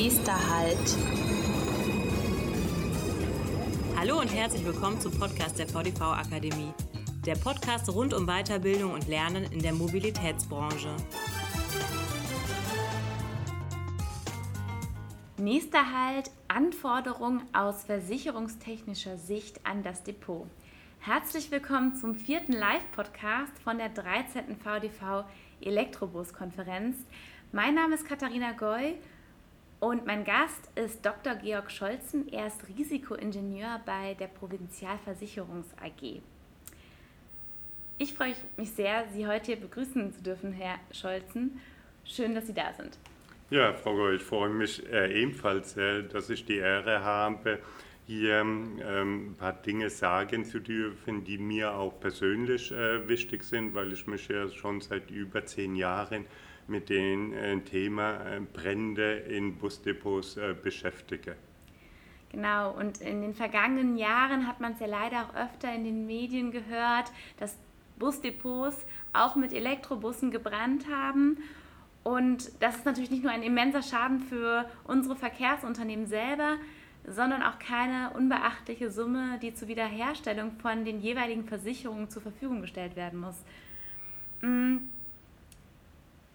Nächster Halt. Hallo und herzlich willkommen zum Podcast der VDV Akademie. Der Podcast rund um Weiterbildung und Lernen in der Mobilitätsbranche. Nächster Halt, Anforderungen aus versicherungstechnischer Sicht an das Depot. Herzlich willkommen zum vierten Live-Podcast von der 13. VDV Elektrobus-Konferenz. Mein Name ist Katharina Goy und mein Gast ist Dr. Georg Scholzen. Er ist Risikoingenieur bei der Provinzialversicherungs AG. Ich freue mich sehr, Sie heute hier begrüßen zu dürfen, Herr Scholzen. Schön, dass Sie da sind. Ja, Frau Goy, ich freue mich äh, ebenfalls sehr, dass ich die Ehre habe, hier ähm, ein paar Dinge sagen zu dürfen, die mir auch persönlich äh, wichtig sind, weil ich mich ja schon seit über zehn Jahren mit dem äh, Thema äh, Brände in Busdepots äh, beschäftige. Genau, und in den vergangenen Jahren hat man es ja leider auch öfter in den Medien gehört, dass Busdepots auch mit Elektrobussen gebrannt haben. Und das ist natürlich nicht nur ein immenser Schaden für unsere Verkehrsunternehmen selber, sondern auch keine unbeachtliche Summe, die zur Wiederherstellung von den jeweiligen Versicherungen zur Verfügung gestellt werden muss.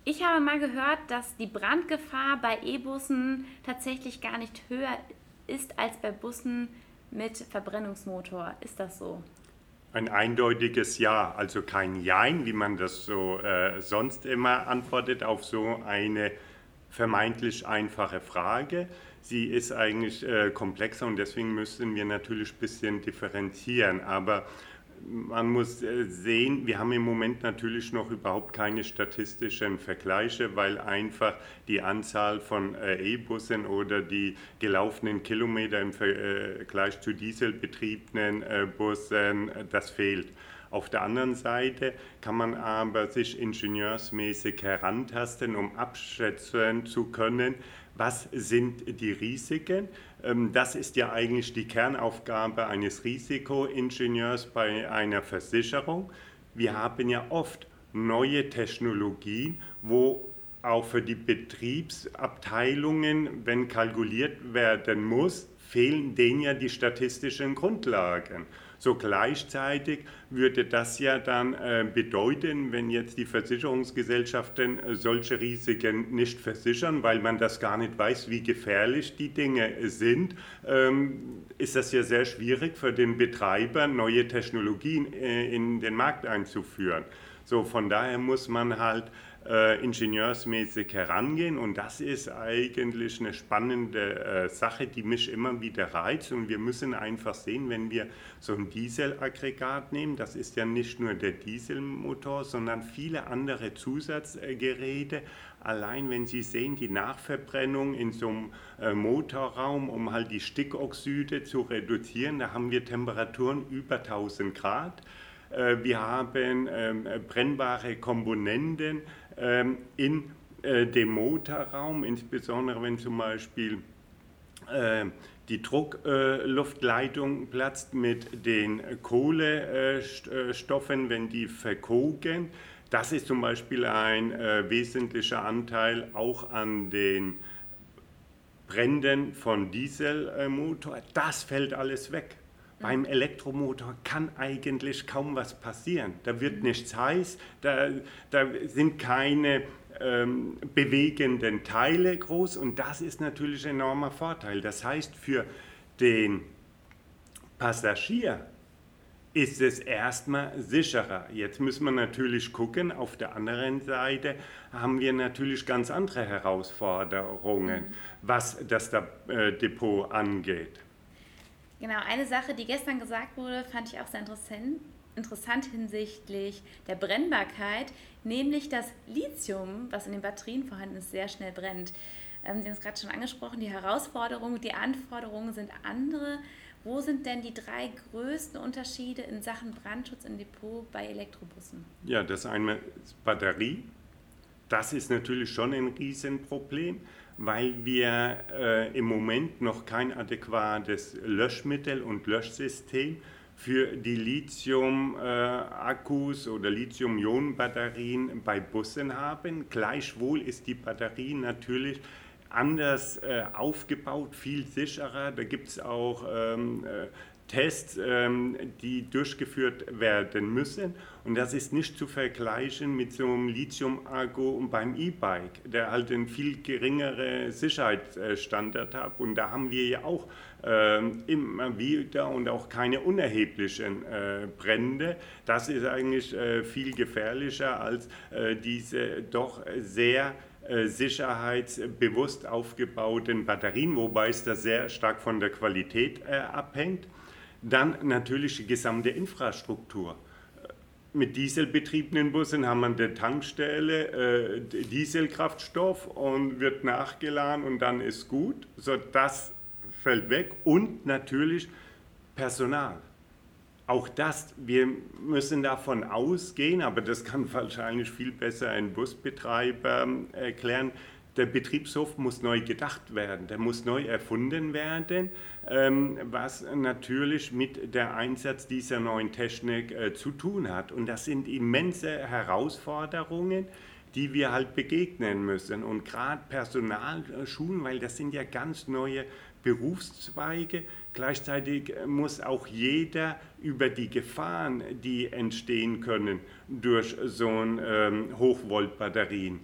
Ich habe mal gehört, dass die Brandgefahr bei E-Bussen tatsächlich gar nicht höher ist als bei Bussen mit Verbrennungsmotor. Ist das so? Ein eindeutiges Ja, also kein Jein, wie man das so äh, sonst immer antwortet auf so eine vermeintlich einfache Frage sie ist eigentlich äh, komplexer und deswegen müssen wir natürlich ein bisschen differenzieren. Aber man muss äh, sehen, wir haben im Moment natürlich noch überhaupt keine statistischen Vergleiche, weil einfach die Anzahl von äh, E-Bussen oder die gelaufenen Kilometer im Vergleich zu dieselbetriebenen äh, Bussen, das fehlt. Auf der anderen Seite kann man aber sich ingenieursmäßig herantasten, um abschätzen zu können, was sind die Risiken. Ähm, das ist ja eigentlich die Kernaufgabe eines Risikoingenieurs bei einer Versicherung. Wir haben ja oft neue Technologien, wo auch für die Betriebsabteilungen, wenn kalkuliert werden muss, fehlen denen ja die statistischen Grundlagen. So gleichzeitig würde das ja dann äh, bedeuten, wenn jetzt die Versicherungsgesellschaften äh, solche Risiken nicht versichern, weil man das gar nicht weiß, wie gefährlich die Dinge sind, ähm, ist das ja sehr schwierig für den Betreiber, neue Technologien äh, in den Markt einzuführen. So, von daher muss man halt äh, ingenieursmäßig herangehen. Und das ist eigentlich eine spannende äh, Sache, die mich immer wieder reizt. Und wir müssen einfach sehen, wenn wir so ein Dieselaggregat nehmen, das ist ja nicht nur der Dieselmotor, sondern viele andere Zusatzgeräte, allein wenn Sie sehen, die Nachverbrennung in so einem äh, Motorraum, um halt die Stickoxide zu reduzieren, da haben wir Temperaturen über 1000 Grad. Äh, wir haben ähm, brennbare Komponenten, in äh, dem Motorraum, insbesondere wenn zum Beispiel äh, die Druckluftleitung platzt mit den Kohlestoffen, wenn die verkoken. Das ist zum Beispiel ein äh, wesentlicher Anteil auch an den Bränden von Dieselmotor. Das fällt alles weg. Beim Elektromotor kann eigentlich kaum was passieren. Da wird mhm. nichts heiß, da, da sind keine ähm, bewegenden Teile groß und das ist natürlich ein enormer Vorteil. Das heißt, für den Passagier ist es erstmal sicherer. Jetzt müssen wir natürlich gucken, auf der anderen Seite haben wir natürlich ganz andere Herausforderungen, mhm. was das äh, Depot angeht. Genau, eine Sache, die gestern gesagt wurde, fand ich auch sehr interessant, interessant hinsichtlich der Brennbarkeit, nämlich dass Lithium, was in den Batterien vorhanden ist, sehr schnell brennt. Ähm, Sie haben es gerade schon angesprochen, die Herausforderungen, die Anforderungen sind andere. Wo sind denn die drei größten Unterschiede in Sachen Brandschutz im Depot bei Elektrobussen? Ja, das eine ist Batterie. Das ist natürlich schon ein Riesenproblem weil wir äh, im Moment noch kein adäquates Löschmittel und Löschsystem für die Lithium-Akkus äh, oder Lithium-Ionen-Batterien bei Bussen haben. Gleichwohl ist die Batterie natürlich anders äh, aufgebaut, viel sicherer. Da gibt es auch ähm, äh, Tests, ähm, die durchgeführt werden müssen. Und das ist nicht zu vergleichen mit so einem Lithium-Akku beim E-Bike, der halt einen viel geringeren Sicherheitsstandard hat. Und da haben wir ja auch ähm, immer wieder und auch keine unerheblichen äh, Brände. Das ist eigentlich äh, viel gefährlicher als äh, diese doch sehr sicherheitsbewusst aufgebauten Batterien, wobei es da sehr stark von der Qualität abhängt. Dann natürlich die gesamte Infrastruktur. Mit dieselbetriebenen Bussen haben wir eine Tankstelle, äh, Dieselkraftstoff und wird nachgeladen und dann ist gut. So, das fällt weg und natürlich Personal. Auch das, wir müssen davon ausgehen, aber das kann wahrscheinlich viel besser ein Busbetreiber erklären, der Betriebshof muss neu gedacht werden, der muss neu erfunden werden, ähm, was natürlich mit der Einsatz dieser neuen Technik äh, zu tun hat. Und das sind immense Herausforderungen, die wir halt begegnen müssen. Und gerade Personalschulen, weil das sind ja ganz neue Berufszweige. Gleichzeitig muss auch jeder über die Gefahren, die entstehen können durch so ein ähm, Hochvoltbatterien, äh,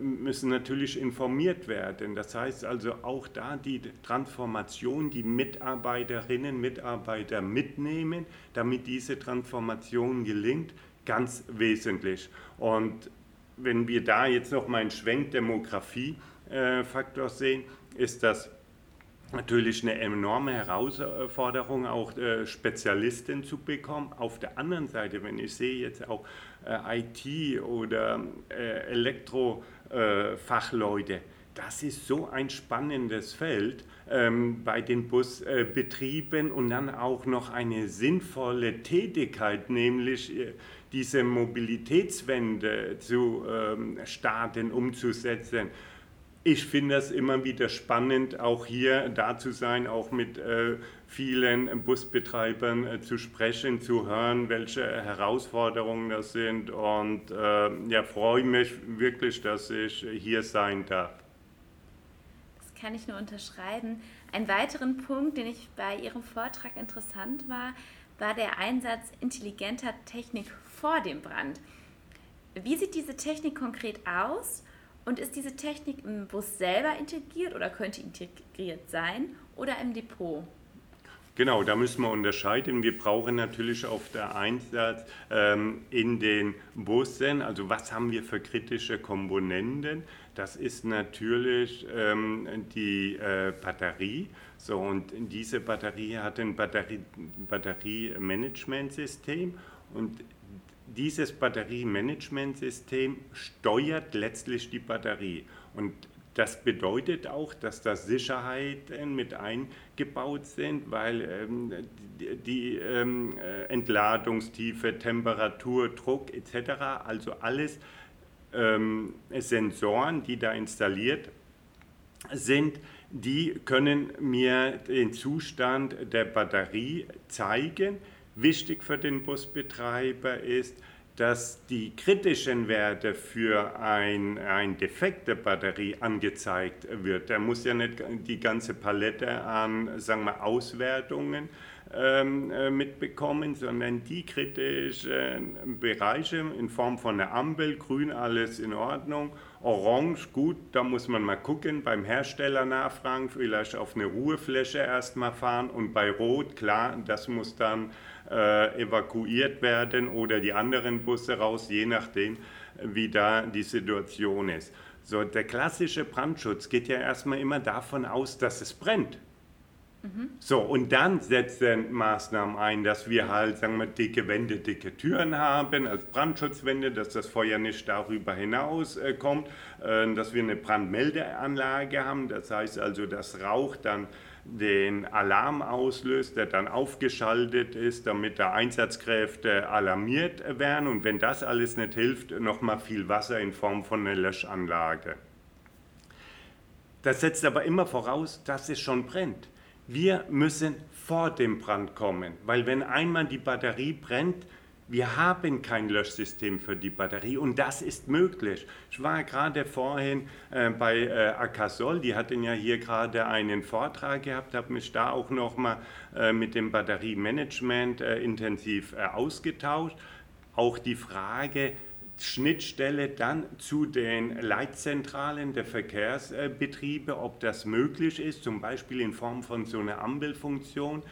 müssen natürlich informiert werden. Das heißt also auch da die Transformation, die Mitarbeiterinnen, Mitarbeiter mitnehmen, damit diese Transformation gelingt, ganz wesentlich. Und wenn wir da jetzt noch mal einen Schwenk Demografie-Faktor sehen, ist das natürlich eine enorme Herausforderung, auch äh, Spezialisten zu bekommen. Auf der anderen Seite, wenn ich sehe jetzt auch äh, IT oder äh, Elektrofachleute, das ist so ein spannendes Feld ähm, bei den Busbetrieben und dann auch noch eine sinnvolle Tätigkeit, nämlich diese Mobilitätswende zu ähm, starten, umzusetzen ich finde es immer wieder spannend, auch hier da zu sein, auch mit äh, vielen Busbetreibern äh, zu sprechen, zu hören, welche Herausforderungen das sind. Und äh, ja, freue mich wirklich, dass ich hier sein darf. Das kann ich nur unterschreiben. Ein weiteren Punkt, den ich bei Ihrem Vortrag interessant war, war der Einsatz intelligenter Technik vor dem Brand. Wie sieht diese Technik konkret aus? Und ist diese Technik im Bus selber integriert oder könnte integriert sein oder im Depot? Genau, da müssen wir unterscheiden. Wir brauchen natürlich auf der Einsatz ähm, in den Bussen, also was haben wir für kritische Komponenten? Das ist natürlich ähm, die äh, Batterie. So, und diese Batterie hat ein Batterie, Batteriemanagementsystem und dieses Batteriemanagementsystem steuert letztlich die Batterie. Und das bedeutet auch, dass da Sicherheiten mit eingebaut sind, weil ähm, die, ähm, äh, Entladungstiefe, Temperatur, Druck etc., also alles ähm, Sensoren, die da installiert sind, die können mir den Zustand der Batterie zeigen Wichtig für den Busbetreiber ist, dass die kritischen Werte für ein, ein Defekt der Batterie angezeigt wird. Der muss ja nicht die ganze Palette an sagen wir, Auswertungen ähm, äh, mitbekommen, sondern die kritischen Bereiche in Form von einer Ampel, grün alles in Ordnung, orange gut, da muss man mal gucken, beim Hersteller nachfragen, vielleicht auf eine Ruhefläche erstmal fahren und bei rot, klar, das muss dann äh, evakuiert werden oder die anderen Busse raus, je nachdem, wie da die Situation ist. So, der klassische Brandschutz geht ja erstmal immer davon aus, dass es brennt. Mhm. So, und dann setzen Maßnahmen ein, dass wir halt, sagen wir, dicke Wände, dicke Türen haben als Brandschutzwände, dass das Feuer nicht darüber hinaus äh, kommt, äh, dass wir eine Brandmeldeanlage haben, das heißt also, dass Rauch dann den Alarm auslöst, der dann aufgeschaltet ist, damit da Einsatzkräfte alarmiert werden und wenn das alles nicht hilft, nochmal viel Wasser in Form von einer Löschanlage. Das setzt aber immer voraus, dass es schon brennt. Wir müssen vor dem Brand kommen, weil wenn einmal die Batterie brennt, Wir haben kein Löschsystem für die Batterie und das ist möglich. Ich war gerade vorhin äh, bei äh, Akasol, die hatten ja hier gerade einen Vortrag gehabt, habe mich da auch nochmal äh, mit dem Batteriemanagement äh, intensiv äh, ausgetauscht. Auch die Frage, Schnittstelle dann zu den Leitzentralen der Verkehrsbetriebe, ob das möglich ist, zum Beispiel in Form von so einer Ampelfunktion,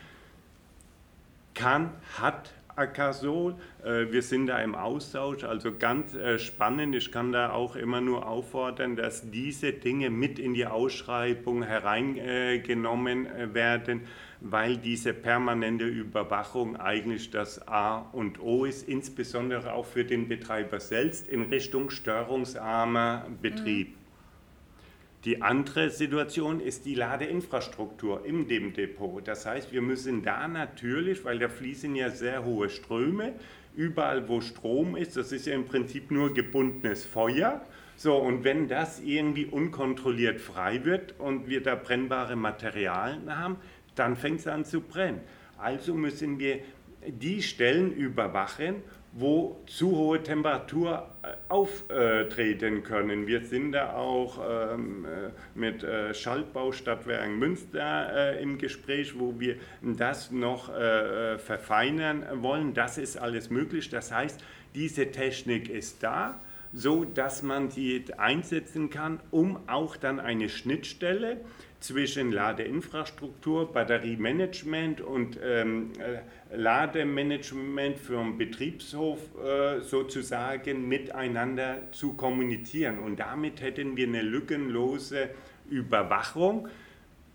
kann, hat Akasol. Äh, wir sind da im Austausch, also ganz äh, spannend. Ich kann da auch immer nur auffordern, dass diese Dinge mit in die Ausschreibung hereingenommen äh, werden, weil diese permanente Überwachung eigentlich das A und O ist, insbesondere auch für den Betreiber selbst in Richtung störungsarmer Betrieb. Mhm. Die andere Situation ist die Ladeinfrastruktur in dem Depot. Das heißt, wir müssen da natürlich, weil da fließen ja sehr hohe Ströme, überall wo Strom ist, das ist ja im Prinzip nur gebundenes Feuer. So, und wenn das irgendwie unkontrolliert frei wird und wir da brennbare Materialien haben, dann fängt es an zu brennen. Also müssen wir die Stellen überwachen wo zu hohe Temperatur äh, auftreten können. Wir sind da auch ähm, äh, mit äh, Schaltbau Stadtwerken Münster im Gespräch, wo wir das noch verfeinern wollen. Das ist alles möglich. Das heißt, diese Technik ist da, so dass man sie einsetzen kann, um auch dann eine Schnittstelle zwischen Ladeinfrastruktur, Batteriemanagement und ähm, äh, Lademanagement für einen Betriebshof äh, sozusagen miteinander zu kommunizieren. Und damit hätten wir eine lückenlose Überwachung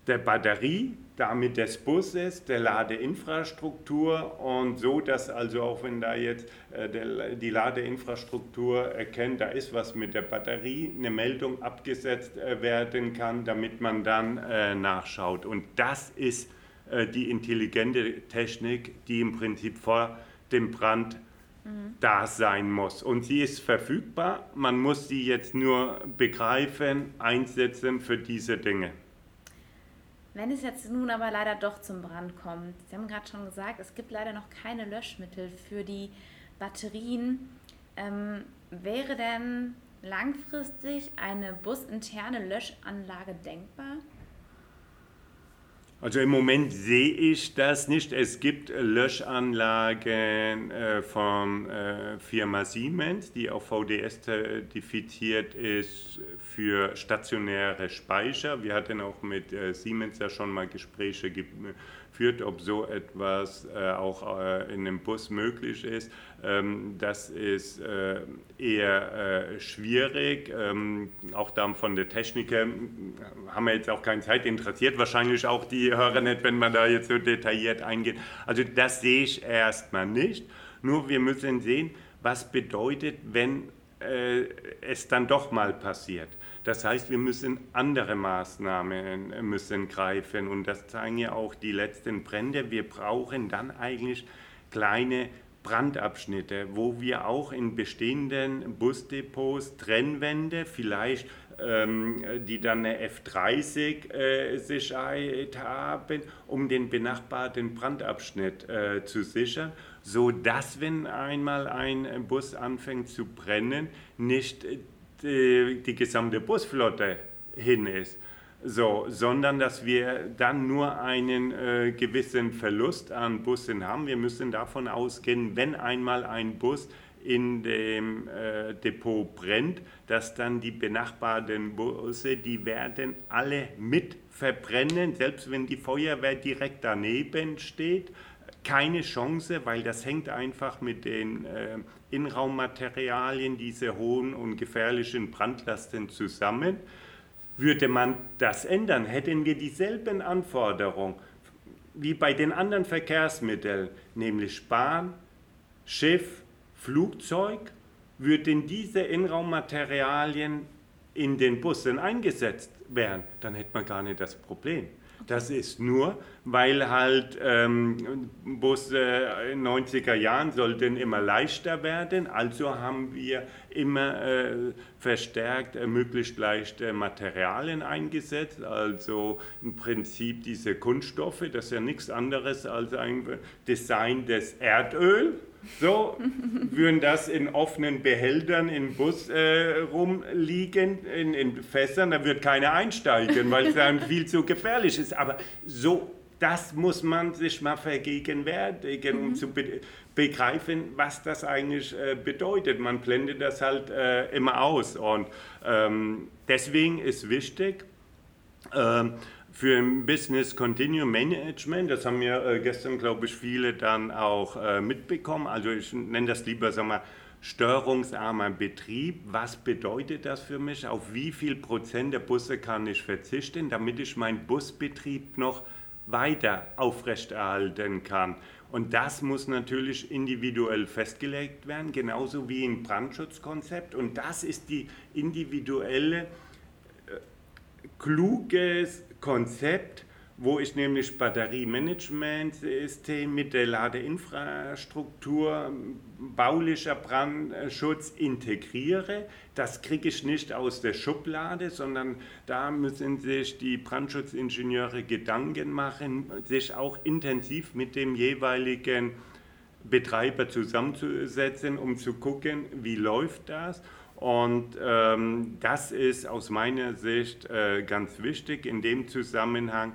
der Batterie, damit des Busses, der Ladeinfrastruktur und so, dass also auch wenn da jetzt äh, die Ladeinfrastruktur erkennt, da ist was mit der Batterie, eine Meldung abgesetzt äh, werden kann, damit man dann äh, nachschaut. Und das ist die intelligente Technik, die im Prinzip vor dem Brand da sein muss. Und sie ist verfügbar, man muss sie jetzt nur begreifen, einsetzen für diese Dinge. Wenn es jetzt nun aber leider doch zum Brand kommt, Sie haben gerade schon gesagt, es gibt leider noch keine Löschmittel für die Batterien. Ähm, wäre denn langfristig eine businterne Löschanlage denkbar? Also im Moment sehe ich das nicht. Es gibt Löschanlagen äh, von äh, Firma Siemens, die auf VDS zertifiziert ist für stationäre Speicher. Wir hatten auch mit äh, Siemens ja schon mal Gespräche geführt, ob so etwas auch in einem Bus möglich ist. Ähm, das ist eher schwierig. Ähm, auch da von der Technik her haben wir jetzt auch keine Zeit interessiert. Wahrscheinlich auch die Hörer nicht, wenn man da jetzt so detailliert eingeht. Also das sehe ich erstmal nicht. Nur wir müssen sehen, was bedeutet, wenn äh, es dann doch mal passiert. Das heißt, wir müssen andere Maßnahmen äh, müssen greifen und das zeigen ja auch die letzten Brände. Wir brauchen dann eigentlich kleine Brandabschnitte, wo wir auch in bestehenden Busdepots Trennwände, vielleicht ähm, die dann eine F30-Sicherheit äh, haben, um den benachbarten Brandabschnitt äh, zu sichern, so dass wenn einmal ein Bus anfängt zu brennen, nicht die, die gesamte Busflotte hin ist so, sondern dass wir dann nur einen äh, gewissen Verlust an Bussen haben. Wir müssen davon ausgehen, wenn einmal ein Bus in dem äh, Depot brennt, dass dann die benachbarten Busse, die werden alle mit verbrennen, selbst wenn die Feuerwehr direkt daneben steht. Keine Chance, weil das hängt einfach mit den äh, Innenraummaterialien, diese hohen und gefährlichen Brandlasten zusammen. Würde man das ändern, hätten wir dieselben Anforderungen wie bei den anderen Verkehrsmitteln, nämlich Bahn, Schiff, Flugzeug, würden diese Innenraummaterialien in den Bussen eingesetzt werden, dann hätte man gar nicht das Problem. Das ist nur, weil halt ähm, Busse in den 90er Jahren sollten immer leichter werden, also haben wir immer äh, verstärkt äh, möglichst leichte Materialien eingesetzt, also im Prinzip diese Kunststoffe, das ist ja nichts anderes als ein Design des Erdöl So würden das in offenen Behältern im Bus äh, rumliegen, in, in Fässern, da wird keiner einsteigen, weil es dann viel zu gefährlich ist. Aber so, das muss man sich mal vergegenwärtigen, um mhm. zu be begreifen, was das eigentlich äh, bedeutet. Man blendet das halt äh, immer aus. Und ähm, deswegen ist wichtig, für ein Business Continuum Management, das haben ja äh, gestern, glaube ich, viele dann auch äh, mitbekommen. Also ich nenne das lieber, sag mal, störungsarmer Betrieb. Was bedeutet das für mich? Auf wie viel Prozent der Busse kann ich verzichten, damit ich meinen Busbetrieb noch weiter aufrechterhalten kann? Und das muss natürlich individuell festgelegt werden, genauso wie im Brandschutzkonzept. Und das ist die individuelle, kluges Konzept, wo ich nämlich Batteriemanagementsystem mit der Ladeinfrastruktur, baulicher Brandschutz integriere. Das kriege ich nicht aus der Schublade, sondern da müssen sich die Brandschutzingenieure Gedanken machen, sich auch intensiv mit dem jeweiligen Betreiber zusammenzusetzen, um zu gucken, wie läuft das und ähm, das ist aus meiner Sicht äh, ganz wichtig. In dem Zusammenhang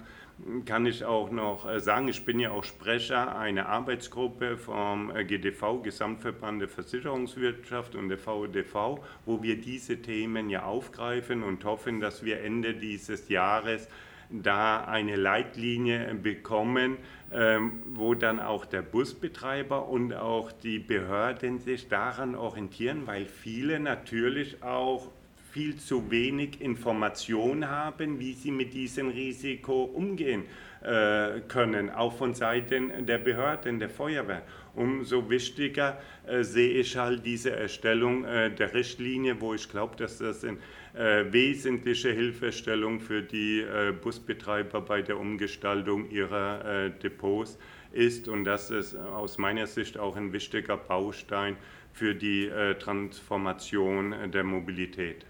kann ich auch noch äh, sagen, ich bin ja auch Sprecher einer Arbeitsgruppe vom äh, GDV, Gesamtverband der Versicherungswirtschaft und der VDV, wo wir diese Themen ja aufgreifen und hoffen, dass wir Ende dieses Jahres da eine Leitlinie bekommen, ähm, wo dann auch der Busbetreiber und auch die Behörden sich daran orientieren, weil viele natürlich auch viel zu wenig Information haben, wie sie mit diesem Risiko umgehen äh, können, auch von Seiten der Behörden, der Feuerwehr. Umso wichtiger äh, sehe ich halt diese Erstellung äh, der Richtlinie, wo ich glaube, dass das ein äh, wesentliche Hilfestellung für die äh, Busbetreiber bei der Umgestaltung ihrer äh, Depots ist und das ist aus meiner Sicht auch ein wichtiger Baustein für die äh, Transformation der Mobilität.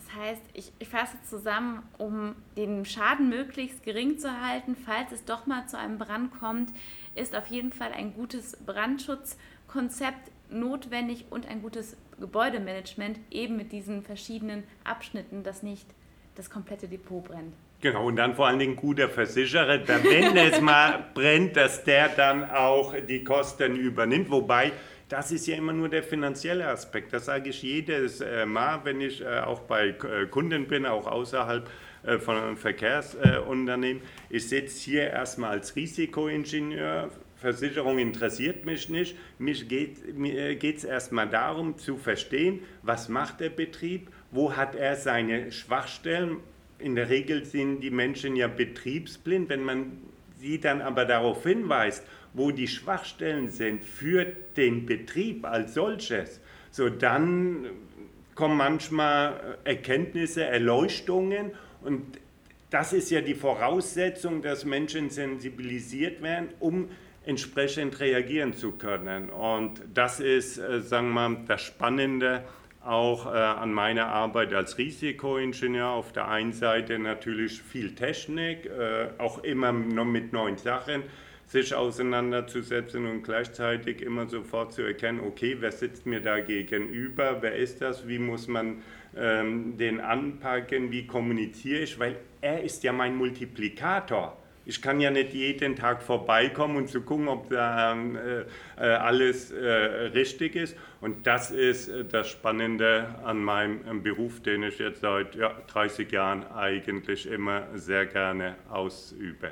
Das heißt, ich, ich fasse zusammen, um den Schaden möglichst gering zu halten, falls es doch mal zu einem Brand kommt, ist auf jeden Fall ein gutes Brandschutzkonzept notwendig und ein gutes Gebäudemanagement eben mit diesen verschiedenen Abschnitten, dass nicht das komplette Depot brennt. Genau, und dann vor allen Dingen guter Versicherer, da wenn es mal brennt, dass der dann auch die Kosten übernimmt. Wobei, das ist ja immer nur der finanzielle Aspekt. Das sage ich jedes äh, Mal, wenn ich äh, auch bei äh, Kunden bin, auch außerhalb von einem Verkehrsunternehmen. Ich sitze hier erstmal als Risikoingenieur Versicherung interessiert mich nicht. Mich geht es erstmal darum zu verstehen, was macht der Betrieb, wo hat er seine Schwachstellen. In der Regel sind die Menschen ja betriebsblind. Wenn man sie dann aber darauf hinweist, wo die Schwachstellen sind für den Betrieb als solches, so dann kommen manchmal Erkenntnisse, Erleuchtungen und das ist ja die Voraussetzung, dass Menschen sensibilisiert werden, um entsprechend reagieren zu können. Und das ist, äh, sagen wir mal, das Spannende auch äh, an meiner Arbeit als Risikoingenieur. Auf der einen Seite natürlich viel Technik, äh, auch immer noch mit neuen Sachen sich auseinanderzusetzen und gleichzeitig immer sofort zu erkennen, okay, wer sitzt mir da gegenüber, wer ist das, wie muss man ähm, den anpacken, wie kommuniziere ich, weil er ist ja mein Multiplikator. Ich kann ja nicht jeden Tag vorbeikommen und zu gucken, ob da ähm, äh, äh, alles äh, richtig ist. Und das ist äh, das Spannende an meinem ähm, Beruf, den ich jetzt seit ja, 30 Jahren eigentlich immer sehr gerne ausübe.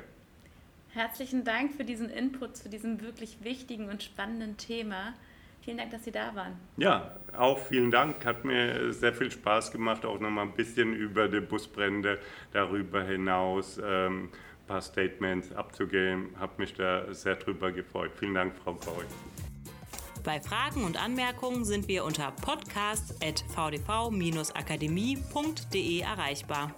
Herzlichen Dank für diesen Input zu diesem wirklich wichtigen und spannenden Thema. Vielen Dank, dass Sie da waren. Ja, auch vielen Dank. Hat mir sehr viel Spaß gemacht, auch nochmal ein bisschen über die Busbrände darüber hinaus. Ähm, paar Statements abzugeben. Habe mich da sehr drüber gefreut. Vielen Dank, Frau Paul. Bei Fragen und Anmerkungen sind wir unter podcast.vdv-akademie.de erreichbar.